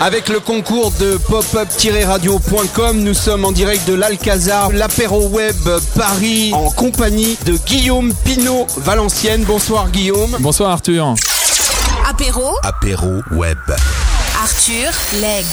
Avec le concours de pop-up-radio.com, nous sommes en direct de l'Alcazar, l'apéro web Paris, en compagnie de Guillaume Pinot Valenciennes. Bonsoir Guillaume. Bonsoir Arthur. Apéro, Apéro web. Arthur, Leg.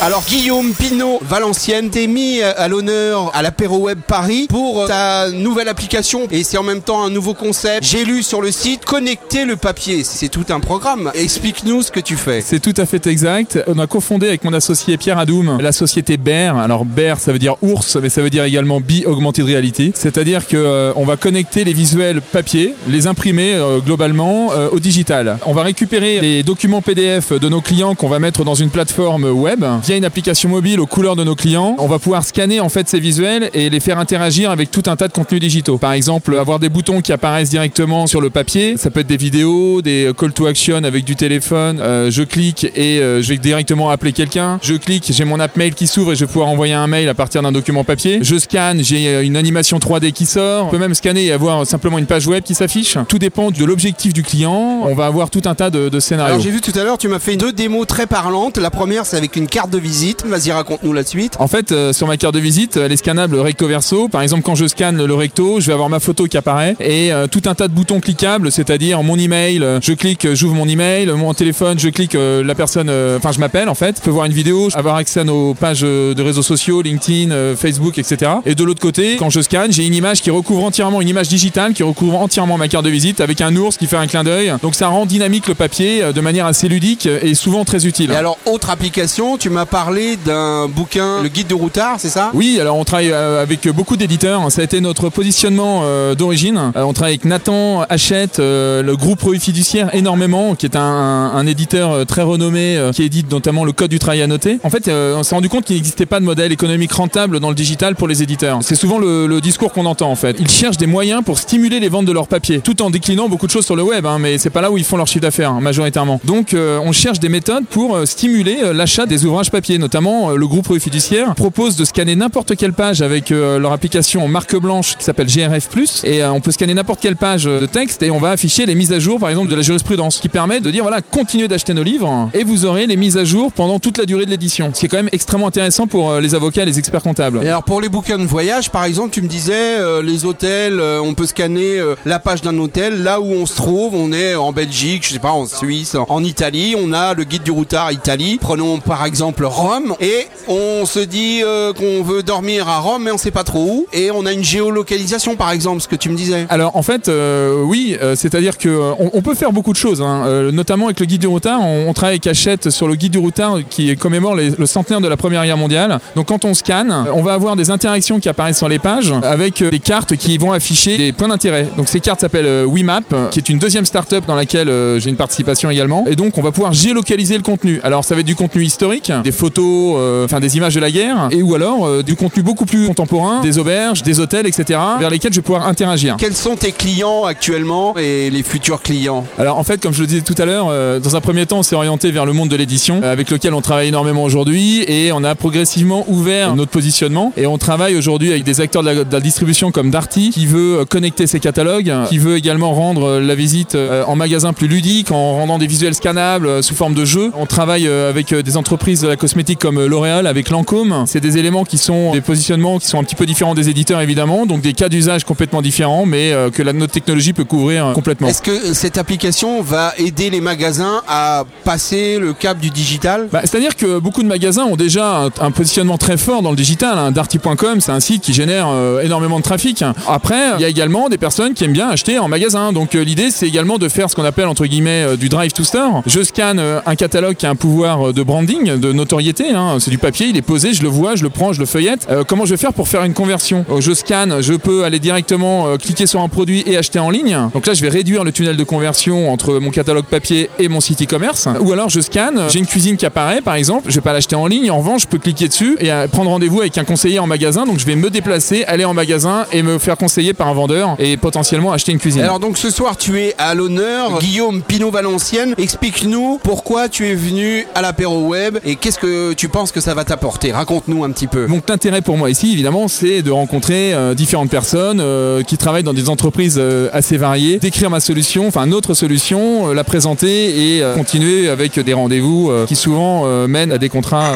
Alors Guillaume Pinot Valenciennes, t'es mis à l'honneur à l'apéro web Paris pour ta nouvelle application et c'est en même temps un nouveau concept. J'ai lu sur le site connecter le papier, c'est tout un programme. Explique-nous ce que tu fais. C'est tout à fait exact. On a cofondé avec mon associé Pierre Adoum la société Bear. Alors Bear, ça veut dire ours, mais ça veut dire également Be Augmented Reality. C'est-à-dire que euh, on va connecter les visuels papier, les imprimer euh, globalement euh, au digital. On va récupérer les documents PDF de nos clients qu'on va mettre dans une plateforme web via une application mobile aux couleurs de nos clients. On va pouvoir scanner en fait ces visuels et les faire interagir avec tout un tas de contenus digitaux. Par exemple, avoir des boutons qui apparaissent directement sur le papier. Ça peut être des vidéos, des call to action avec du téléphone. Euh, je clique et euh, je vais directement appeler quelqu'un. Je clique, j'ai mon app mail qui s'ouvre et je vais pouvoir envoyer un mail à partir d'un document papier. Je scanne, j'ai euh, une animation 3D qui sort. On peut même scanner et avoir simplement une page web qui s'affiche. Tout dépend de l'objectif du client. On va avoir tout un tas de, de scénarios. Alors j'ai vu tout à l'heure, tu m'as fait deux démos très parlantes. La première, c'est avec une carte de visite. Vas-y, raconte-nous la suite. En fait, euh, sur ma carte de visite, elle est scannable recto verso. Par exemple, quand je scanne le recto, je vais avoir ma photo qui apparaît et euh, tout un tas de boutons cliquables, c'est-à-dire mon email, euh, je clique, euh, j'ouvre mon email, mon téléphone, je clique, la personne, enfin je m'appelle en fait, je peux voir une vidéo, avoir accès à nos pages de réseaux sociaux, LinkedIn, Facebook, etc. Et de l'autre côté, quand je scanne, j'ai une image qui recouvre entièrement, une image digitale qui recouvre entièrement ma carte de visite avec un ours qui fait un clin d'œil. Donc ça rend dynamique le papier de manière assez ludique et souvent très utile. Et alors, autre application, tu m'as parlé d'un bouquin, le guide de routard, c'est ça? Oui, alors on travaille euh, avec beaucoup d'éditeurs. Ça a été notre positionnement euh, d'origine. Euh, on travaille avec Nathan Hachette, le groupe Revue Fiduciaire énormément, qui est un, un éditeur très renommé qui édite notamment le code du travail annoté. En fait, on s'est rendu compte qu'il n'existait pas de modèle économique rentable dans le digital pour les éditeurs. C'est souvent le, le discours qu'on entend en fait. Ils cherchent des moyens pour stimuler les ventes de leur papier, tout en déclinant beaucoup de choses sur le web, hein, mais c'est pas là où ils font leur chiffre d'affaires hein, majoritairement. Donc, euh, on cherche des méthodes pour euh, stimuler euh, l'achat des ouvrages papier, notamment euh, le groupe Revue Fiduciaire propose de scanner n'importe quelle page avec leur application en marque blanche qui s'appelle GRF+, et on peut scanner n'importe quelle page de texte et on va afficher les mises à jour par exemple de la jurisprudence qui permet de dire voilà continuez d'acheter nos livres et vous aurez les mises à jour pendant toute la durée de l'édition ce qui est quand même extrêmement intéressant pour les avocats et les experts comptables Et alors pour les bouquins de voyage, par exemple, tu me disais les hôtels, on peut scanner la page d'un hôtel là où on se trouve. On est en Belgique, je sais pas, en Suisse, en Italie. On a le guide du Italie. Prenons par exemple Rome et on se dit euh, qu'on veut dormir à Rome, mais on sait pas trop où. Et on a une géolocalisation, par exemple, ce que tu me disais. Alors en fait, euh, oui, euh, c'est-à-dire que on, peut faire beaucoup de choses, hein. Notamment avec le guide du routard. On, travaille avec Hachette sur le guide du routard qui commémore le centenaire de la Première Guerre mondiale. Donc quand on scanne, on va avoir des interactions qui apparaissent sur les pages avec des cartes qui vont afficher des points d'intérêt. Donc ces cartes s'appellent WeMap, qui est une deuxième start-up dans laquelle j'ai une participation également. Et donc on va pouvoir géolocaliser le contenu. Alors ça va être du contenu historique, des photos, euh, enfin des images de la guerre, et ou alors euh, du contenu beaucoup plus contemporain, des auberges, des hôtels, etc. vers lesquels je vais pouvoir interagir. Quels sont tes clients actuellement et les futurs clients? Alors en fait, comme je le disais tout à l'heure, euh, dans un premier temps, on s'est orienté vers le monde de l'édition, avec lequel on travaille énormément aujourd'hui, et on a progressivement ouvert notre positionnement. Et on travaille aujourd'hui avec des acteurs de la, de la distribution comme Darty, qui veut connecter ses catalogues, qui veut également rendre la visite en magasin plus ludique, en rendant des visuels scannables sous forme de jeux. On travaille euh, avec euh, des entreprises de la cosmétique comme euh, L'Oréal, avec Lancôme. C'est des éléments qui sont des positionnements qui sont un petit peu différents des éditeurs évidemment, donc des cas d'usage complètement différents, mais que la notre technologie peut couvrir complètement. Est-ce que cette application va aider les magasins à passer le cap du digital? Bah, C'est-à-dire que beaucoup de magasins ont déjà un, un positionnement très fort dans le digital. hein. Darty.com, c'est un site qui génère euh, énormément de trafic. Après, il y a également des personnes qui aiment bien acheter en magasin. Donc euh, l'idée, c'est également de faire ce qu'on appelle entre guillemets euh, du drive to store. Je scanne un catalogue qui a un pouvoir euh, de branding, de notoriété. hein. C'est du papier, il est posé, je le vois, je le prends, je le feuillette. Euh, comment je vais faire pour faire une conversion Euh, Je scanne, je peux aller directement euh, cliquer sur un produit et acheter en ligne. Donc là, je vais réduire le tunnel de conversion entre mon catalogue papier et mon site e-commerce. Ou alors je scanne, j'ai une cuisine qui apparaît par exemple, je vais pas l'acheter en ligne. En revanche, je peux cliquer dessus et euh, prendre rendez-vous avec un conseiller en magasin. Donc je vais me déplacer, aller en magasin et me faire conseiller par un vendeur et potentiellement acheter une cuisine. Alors donc ce soir tu es à l'honneur, Guillaume Pinot Valenciennes. Explique-nous pourquoi tu es venu à l'apéro web et qu'est-ce que tu penses que ça va t'apporter? Raconte-nous un petit peu. Donc l'intérêt pour moi ici, évidemment, c'est de rencontrer euh, différentes personnes euh, qui travaillent dans des entreprises euh, assez variées, d'écrire ma solution, enfin notre solution, euh, la présenter et euh, continuer avec des rendez-vous euh, qui souvent euh, mènent à des contrats.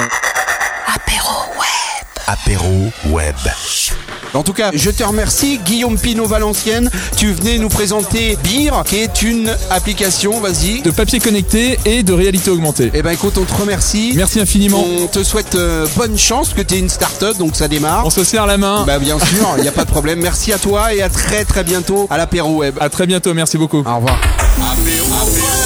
Apéro web. Apéro web. En tout cas, je te remercie, Guillaume Pinot Valenciennes. Tu venais nous présenter Beer, qui est une application, vas-y. de papier connecté et de réalité augmentée. Eh ben écoute, on te remercie. Merci infiniment. On te souhaite euh, bonne chance, que tu es une start-up, donc ça démarre. On se serre la main. Bah bien sûr, il n'y a pas de problème. Merci à toi et à très très bientôt à l'apéro web. À très bientôt, merci beaucoup. Au revoir. Apéro.